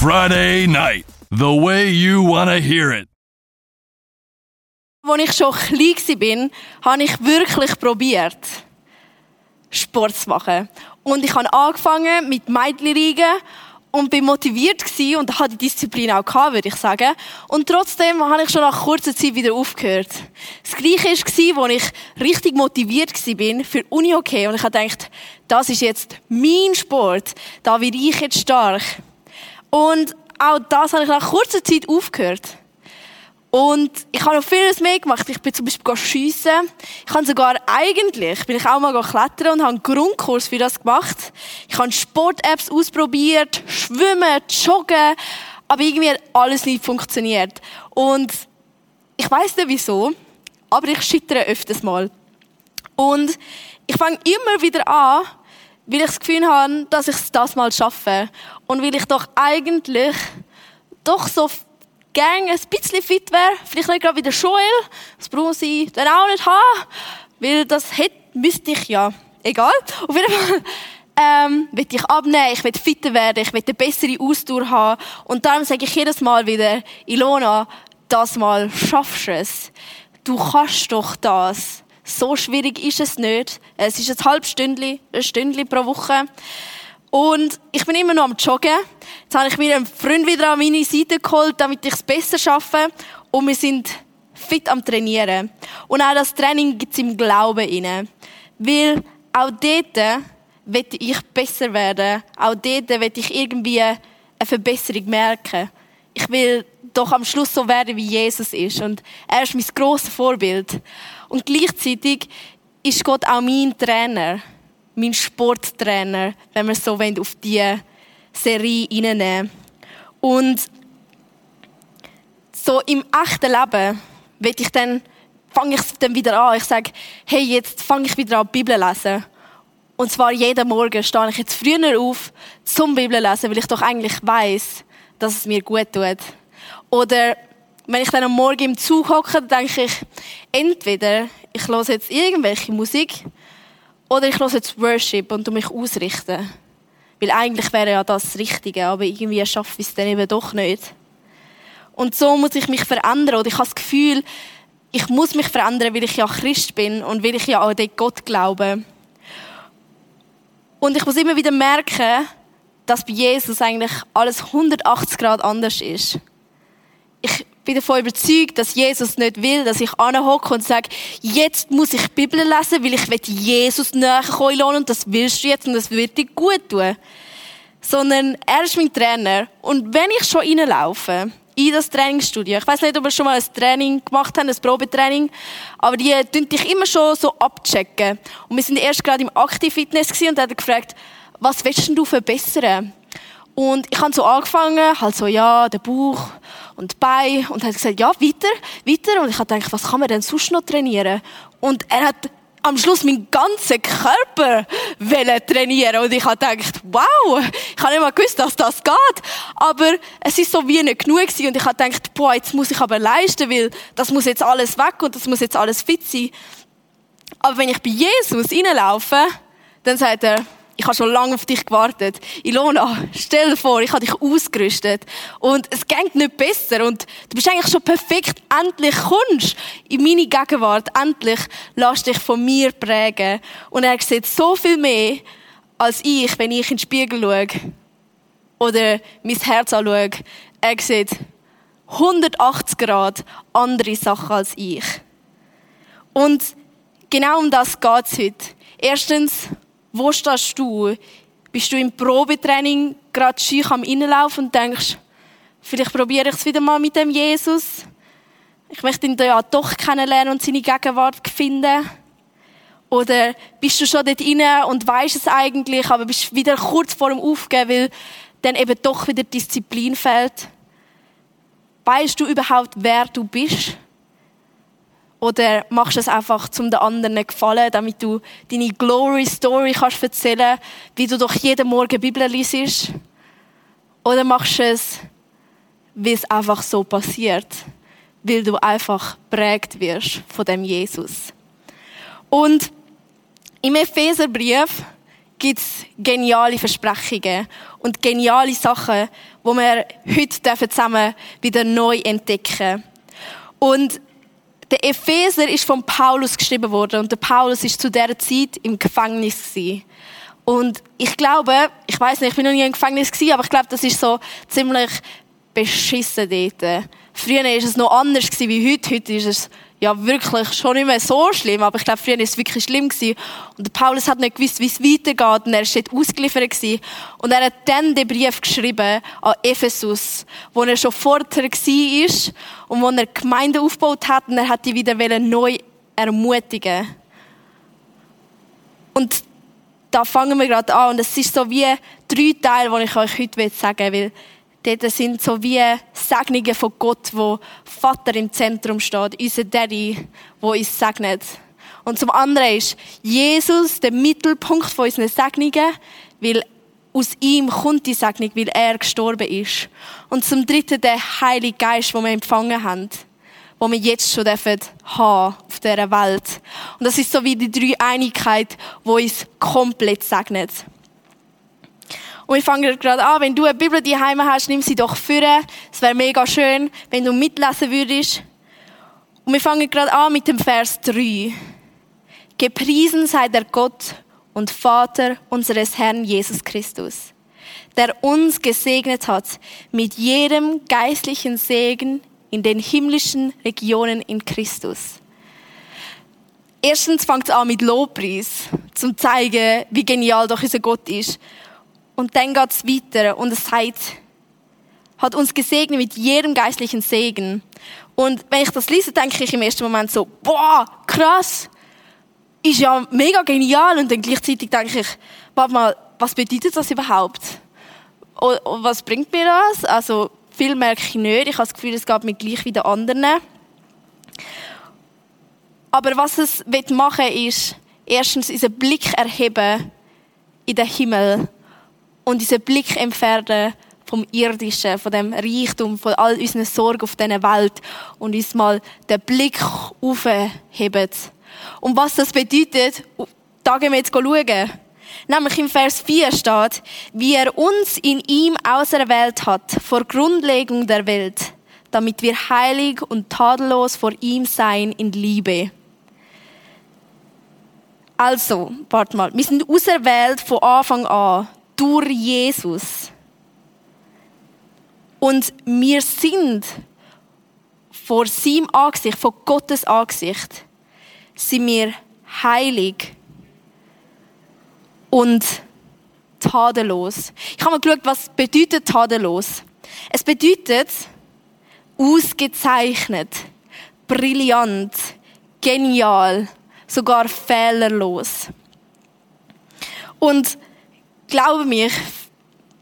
Friday night, the way you want to hear it. Als ich schon klein war, habe ich wirklich probiert, Sport zu machen. Und ich habe angefangen mit Mädchenliegen und bin motiviert und hatte die Disziplin auch gehabt, würde ich sagen. Und trotzdem habe ich schon nach kurzer Zeit wieder aufgehört. Das Gleiche war, als ich richtig motiviert war für uni okay und ich gedacht, das ist jetzt mein Sport, da werde ich jetzt stark. Und auch das habe ich nach kurzer Zeit aufgehört. Und ich habe noch vieles mehr gemacht. Ich bin zum Beispiel schiessen. Ich habe sogar eigentlich, bin ich auch mal klettern und habe einen Grundkurs für das gemacht. Ich habe Sport-Apps ausprobiert, schwimmen, joggen. Aber irgendwie hat alles nicht funktioniert. Und ich weiß nicht wieso, aber ich schittere öfters mal. Und ich fange immer wieder an, weil ich das Gefühl habe, dass ich es das mal schaffe. Und weil ich doch eigentlich doch so gerne ein bisschen fit wäre, vielleicht nicht gerade wie der das brauche ich dann auch nicht haben, weil das hätte, müsste ich ja. Egal. Auf jeden Fall ähm, will ich abnehmen, ich will fitter werden, ich will eine bessere Ausdauer haben. Und darum sage ich jedes Mal wieder, Ilona, das Mal schaffst du es. Du kannst doch das. So schwierig ist es nicht. Es ist ein halbes Stündchen, ein Stündchen pro Woche. Und ich bin immer noch am Joggen. Jetzt habe ich mir einen Freund wieder an meine Seite geholt, damit ich es besser schaffe. Und wir sind fit am Trainieren. Und auch das Training gibt es im Glauben inne. Weil auch dort will ich besser werden. Auch dort will ich irgendwie eine Verbesserung merken. Ich will doch am Schluss so werden, wie Jesus ist. Und er ist mein grosses Vorbild. Und gleichzeitig ist Gott auch mein Trainer, mein Sporttrainer, wenn wir so wollen, auf diese Serie reinnehmen. Und so im echten Leben will ich dann, fange ich dann wieder an. Ich sage, hey, jetzt fange ich wieder an, die Bibel lesen. Und zwar jeden Morgen stehe ich jetzt früher auf zum Bibel lesen, weil ich doch eigentlich weiß, dass es mir gut tut. Oder wenn ich dann am Morgen im Zug hocke, denke ich, entweder ich höre jetzt irgendwelche Musik oder ich höre jetzt Worship und mich ausrichten. Weil eigentlich wäre ja das das Richtige, aber irgendwie schaffe ich es dann eben doch nicht. Und so muss ich mich verändern. Oder ich habe das Gefühl, ich muss mich verändern, weil ich ja Christ bin und weil ich ja an den Gott glaube. Und ich muss immer wieder merken, dass bei Jesus eigentlich alles 180 Grad anders ist. Ich bin davon überzeugt, dass Jesus nicht will, dass ich anhocke und sage, jetzt muss ich die Bibel lesen, weil ich will Jesus näher kommen und das willst du jetzt und das wird dir gut tun. Sondern er ist mein Trainer. Und wenn ich schon reinlaufe, in das Trainingsstudio. Ich weiß nicht, ob wir schon mal ein Training gemacht haben, ein Probetraining, aber die tun dich immer schon so abchecken. Und wir sind erst gerade im Aktiv-Fitness und hat gefragt, was willst du verbessern? Und ich habe so angefangen, halt so, ja, der Bauch und die Beine. Und hat gesagt, ja, weiter, weiter. Und ich habe gedacht, was kann man denn sonst noch trainieren? Und er hat am Schluss meinen ganzen Körper trainieren Und ich habe gedacht, wow, ich habe nicht mal gewusst, dass das geht. Aber es ist so wie nicht genug gewesen. Und ich habe gedacht, boah, jetzt muss ich aber leisten, weil das muss jetzt alles weg und das muss jetzt alles fit sein. Aber wenn ich bei Jesus reinlaufe, dann sagt er, ich habe schon lange auf dich gewartet. Ilona, stell dir vor, ich habe dich ausgerüstet. Und es geht nicht besser. Und du bist eigentlich schon perfekt. Endlich kommst in meine Gegenwart. Endlich lass dich von mir prägen. Und er sieht so viel mehr als ich, wenn ich in den Spiegel schaue. Oder mein Herz anschaue. Er sieht 180 Grad andere Sachen als ich. Und genau um das geht es heute. Erstens, wo stehst du? Bist du im Probetraining gerade schüch am Innenlaufen und denkst, vielleicht probiere ich es wieder mal mit dem Jesus? Ich möchte ihn ja doch kennenlernen und seine Gegenwart finden. Oder bist du schon dort inne und weißt es eigentlich, aber bist wieder kurz vor dem Aufgeben, weil dann eben doch wieder Disziplin fehlt? Weißt du überhaupt, wer du bist? Oder machst du es einfach, um den anderen gefallen, damit du deine Glory Story kannst erzählen, wie du doch jeden Morgen Bibel liest? Oder machst du es, wie es einfach so passiert, weil du einfach prägt wirst von dem Jesus? Und im Epheserbrief, gibt es geniale Versprechungen und geniale Sachen, wo wir heute zusammen wieder neu entdecken. Und der Epheser ist von Paulus geschrieben worden und der Paulus ist zu der Zeit im Gefängnis gewesen. Und ich glaube, ich weiß nicht, ich bin noch nie im Gefängnis gewesen, aber ich glaube, das ist so ziemlich beschissen dort. Früher war es noch anders wie heute. Heute ist es ja wirklich schon nicht mehr so schlimm, aber ich glaube, früher war es wirklich schlimm gewesen. Und Paulus hat nicht gewusst, wie es weitergeht und er dort ausgeliefert gewesen. Und er hat dann den Brief geschrieben an Ephesus, wo er schon vorher war und wo er Gemeinde aufgebaut hat und er hat die wieder neu ermutigen Und da fangen wir gerade an und es ist so wie drei Teile, die ich euch heute sagen will, Dort sind so wie Segnungen von Gott, wo Vater im Zentrum steht, unser Daddy, wo uns segnet. Und zum anderen ist Jesus der Mittelpunkt von unseren Segnungen, weil aus ihm kommt die Segnung, weil er gestorben ist. Und zum dritten der Heilige Geist, den wir empfangen haben, wo wir jetzt schon dürfen haben auf dieser Welt. Und das ist so wie die drei Einigkeit, wo uns komplett segnet. Und wir fangen gerade an, wenn du eine Bibel daheim hast, nimm sie doch führen. Es wäre mega schön, wenn du mitlesen würdest. Und wir fangen gerade an mit dem Vers 3. Gepriesen sei der Gott und Vater unseres Herrn Jesus Christus, der uns gesegnet hat mit jedem geistlichen Segen in den himmlischen Regionen in Christus. Erstens fängt es an mit Lobpreis, zum zeigen, wie genial doch unser Gott ist. Und dann geht es weiter und es sagt, hat uns gesegnet mit jedem geistlichen Segen. Und wenn ich das lese, denke ich im ersten Moment so, boah, krass, ist ja mega genial. Und dann gleichzeitig denke ich, warte mal, was bedeutet das überhaupt? Und was bringt mir das? Also, viel merke ich nicht. Ich habe das Gefühl, es geht mir gleich wie den anderen. Aber was es machen will, ist, erstens unseren Blick erheben in den Himmel und unseren Blick entfernen vom Irdischen, von dem Reichtum, von all unseren Sorgen auf dieser Welt und uns mal den Blick aufheben. Und was das bedeutet, da gehen wir jetzt schauen. Nämlich im Vers 4 steht, wie er uns in ihm auserwählt hat, vor Grundlegung der Welt, damit wir heilig und tadellos vor ihm sein in Liebe. Also, warte mal, wir sind auserwählt von Anfang an durch Jesus. Und wir sind vor seinem Angesicht, vor Gottes Angesicht, sind wir heilig und tadellos. Ich habe mal geschaut, was bedeutet tadellos. Es bedeutet ausgezeichnet, brillant, genial, sogar fehlerlos. Und glaube mich,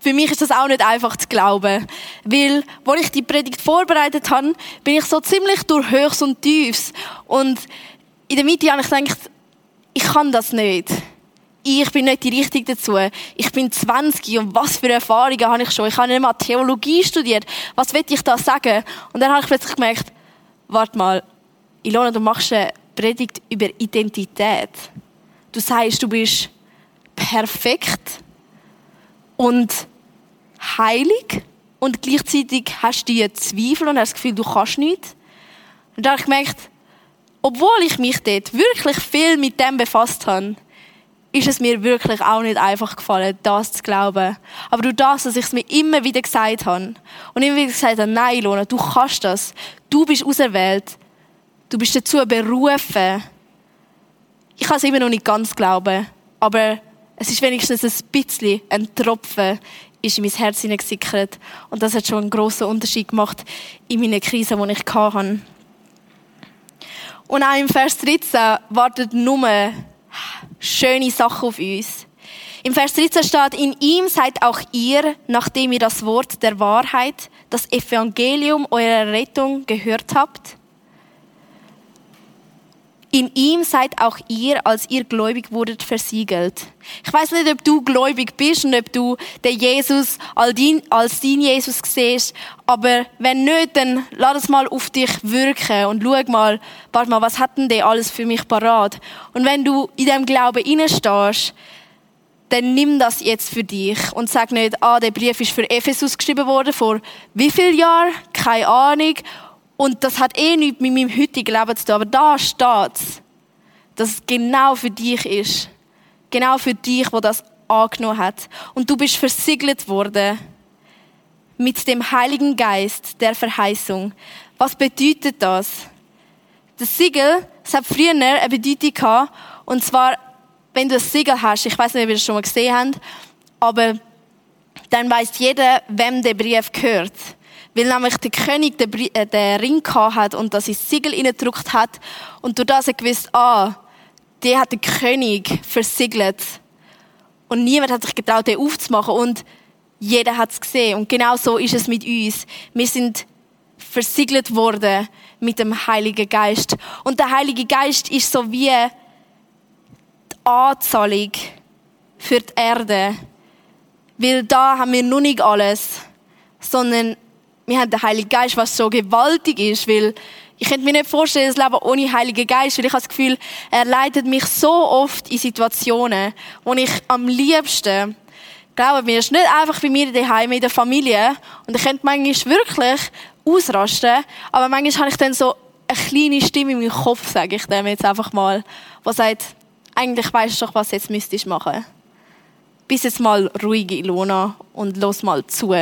für mich ist das auch nicht einfach zu glauben. Weil, als ich die Predigt vorbereitet habe, bin ich so ziemlich durch Höchst und Tiefs. Und in der Mitte habe ich gedacht, ich kann das nicht. Ich bin nicht die Richtige dazu. Ich bin 20 und was für Erfahrungen habe ich schon? Ich habe nicht mal Theologie studiert. Was will ich da sagen? Und dann habe ich plötzlich gemerkt, warte mal, Ilona, du machst eine Predigt über Identität. Du sagst, du bist perfekt und heilig und gleichzeitig hast du die Zweifel und hast das Gefühl, du kannst nichts. Und da habe ich gemerkt, obwohl ich mich dort wirklich viel mit dem befasst habe, ist es mir wirklich auch nicht einfach gefallen, das zu glauben. Aber durch das, dass ich es mir immer wieder gesagt habe und immer wieder gesagt habe, nein, Lona, du kannst das. Du bist auserwählt. Du bist dazu berufen. Ich kann es immer noch nicht ganz glauben, aber es ist wenigstens ein bisschen ein Tropfen ist in mein Herz hineingesickert. Und das hat schon einen grossen Unterschied gemacht in meiner Krise, die ich hatte. Und auch im Vers 13 wartet nur schöne Sachen auf uns. Im Vers 13 steht, in ihm seid auch ihr, nachdem ihr das Wort der Wahrheit, das Evangelium eurer Rettung gehört habt, in ihm seid auch ihr, als ihr gläubig wurdet, versiegelt. Ich weiß nicht, ob du gläubig bist und ob du den Jesus als dein Jesus siehst, aber wenn nicht, dann lass es mal auf dich wirken und schau mal, warte mal, was hat denn der alles für mich parat? Und wenn du in dem Glauben stehst, dann nimm das jetzt für dich und sag nicht, ah, der Brief ist für Ephesus geschrieben worden, vor wie viel Jahren? Keine Ahnung. Und das hat eh nichts mit meinem heutigen Leben zu tun. Aber da steht dass es genau für dich ist. Genau für dich, wo das angenommen hat. Und du bist versiegelt worden mit dem Heiligen Geist der Verheißung. Was bedeutet das? Das Siegel, es hat früher eine Bedeutung gehabt, und zwar wenn du ein Siegel hast, ich weiß nicht, ob ihr das schon mal gesehen habt, aber dann weiß jeder, wem der Brief gehört. Weil nämlich der König den, äh, den Ring hat und das ins Siegel gedruckt hat und durch das er gewusst, ah, der hat den König versiegelt. Und niemand hat sich getraut, den aufzumachen und jeder hat es gesehen. Und genau so ist es mit uns. Wir sind versiegelt worden mit dem Heiligen Geist. Und der Heilige Geist ist so wie Anzahlung für die Erde. Weil da haben wir noch nicht alles, sondern wir haben den Heiligen Geist, was so gewaltig ist, weil ich könnte mir nicht vorstellen, das Leben ohne Heiligen Geist, weil ich habe das Gefühl, er leitet mich so oft in Situationen, wo ich am liebsten, glaube mir, ist nicht einfach bei mir daheim in der Familie und ich könnte manchmal wirklich ausrasten, aber manchmal habe ich dann so eine kleine Stimme in meinem Kopf, sage ich dem jetzt einfach mal, die sagt, eigentlich weißt du doch, was jetzt müsstest machen. Bist jetzt mal ruhig, Ilona, und los mal zu.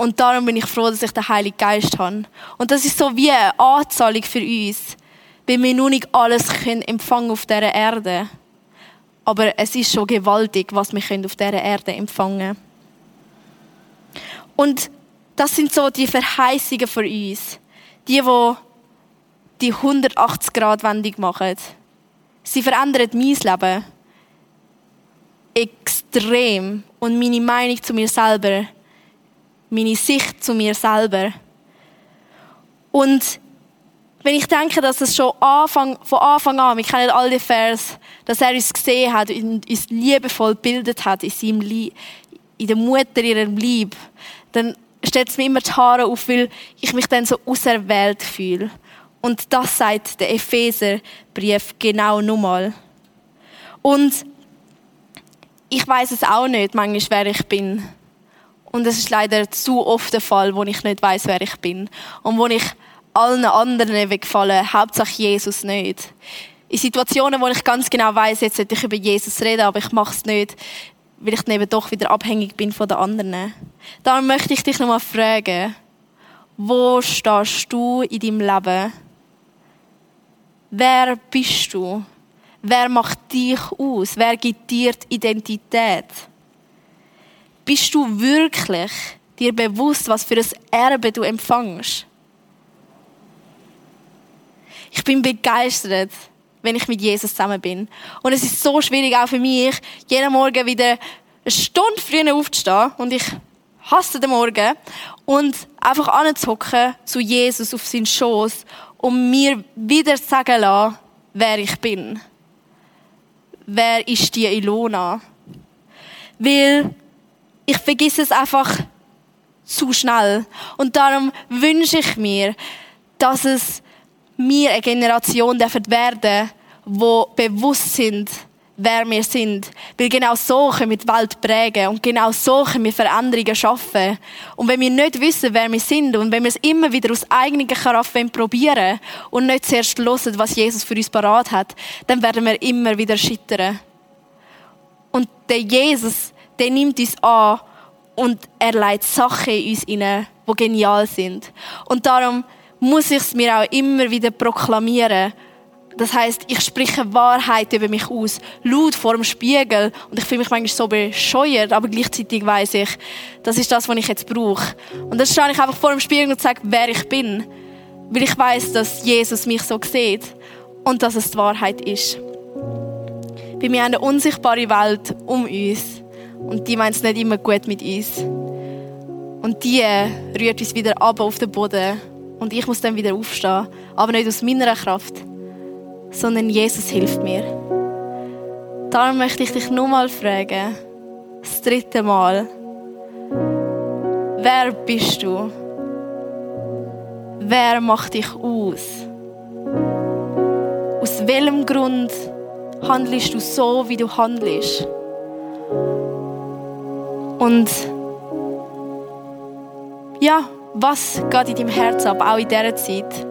Und darum bin ich froh, dass ich den Heiligen Geist habe. Und das ist so wie eine Anzahlung für uns, weil wir nur nicht alles können empfangen auf dieser Erde. Aber es ist schon gewaltig, was wir können auf dieser Erde empfangen Und das sind so die Verheißungen für uns. Die, die die 180-Grad-Wendung machen. Sie verändern mein Leben extrem und meine Meinung zu mir selber, meine Sicht zu mir selber. Und wenn ich denke, dass es schon Anfang, von Anfang an, wir kennen all die Vers, dass er uns gesehen hat und uns liebevoll gebildet hat in seinem Lieb, in der Mutter ihrem Lieb, dann stellt es mir immer die Haare auf, weil ich mich dann so auserwählt fühle. Und das sagt der Epheserbrief genau nochmal. Und ich weiß es auch nicht, manchmal, wer ich bin. Und es ist leider zu oft der Fall, wo ich nicht weiß, wer ich bin. Und wo ich allen anderen wegfallen, Hauptsache Jesus nicht. In Situationen, wo ich ganz genau weiß, jetzt sollte ich über Jesus reden, aber ich mache es nicht, weil ich dann eben doch wieder abhängig bin von den anderen. Darum möchte ich dich nochmal fragen, wo stehst du in deinem Leben? Wer bist du? Wer macht dich aus? Wer gibt dir die Identität? Bist du wirklich dir bewusst, was für ein Erbe du empfängst? Ich bin begeistert, wenn ich mit Jesus zusammen bin. Und es ist so schwierig auch für mich, jeden Morgen wieder eine Stunde früher aufzustehen. Und ich hasse den Morgen. Und einfach anzuhocken zu Jesus auf seinen Schoß um mir wieder sagen lassen, wer ich bin. Wer ist die Ilona? Weil ich vergesse es einfach zu schnell. Und darum wünsche ich mir, dass es mir eine Generation werden die bewusst sind, wer wir sind. Weil genau so können wir die Welt prägen und genau so können wir Veränderungen schaffen. Und wenn wir nicht wissen, wer wir sind und wenn wir es immer wieder aus eigener Kraft probieren und nicht zuerst hören, was Jesus für uns parat hat, dann werden wir immer wieder scheitern. Und der Jesus, der nimmt uns an und er leitet Sachen in uns hinein, die genial sind. Und darum muss ich es mir auch immer wieder proklamieren das heißt, ich spreche Wahrheit über mich aus, laut vor dem Spiegel. Und ich fühle mich manchmal so bescheuert, aber gleichzeitig weiß ich, das ist das, was ich jetzt brauche. Und dann stehe ich einfach vor dem Spiegel und sage, wer ich bin. Weil ich weiß, dass Jesus mich so sieht und dass es die Wahrheit ist. Bei mir eine unsichtbare Welt um uns und die meint es nicht immer gut mit uns. Und die rührt uns wieder ab auf den Boden und ich muss dann wieder aufstehen, aber nicht aus meiner Kraft, sondern Jesus hilft mir. Darum möchte ich dich nur mal fragen, das dritte Mal, wer bist du? Wer macht dich aus? Aus welchem Grund handelst du so, wie du handelst? Und ja, was geht in deinem Herz ab, auch in dieser Zeit?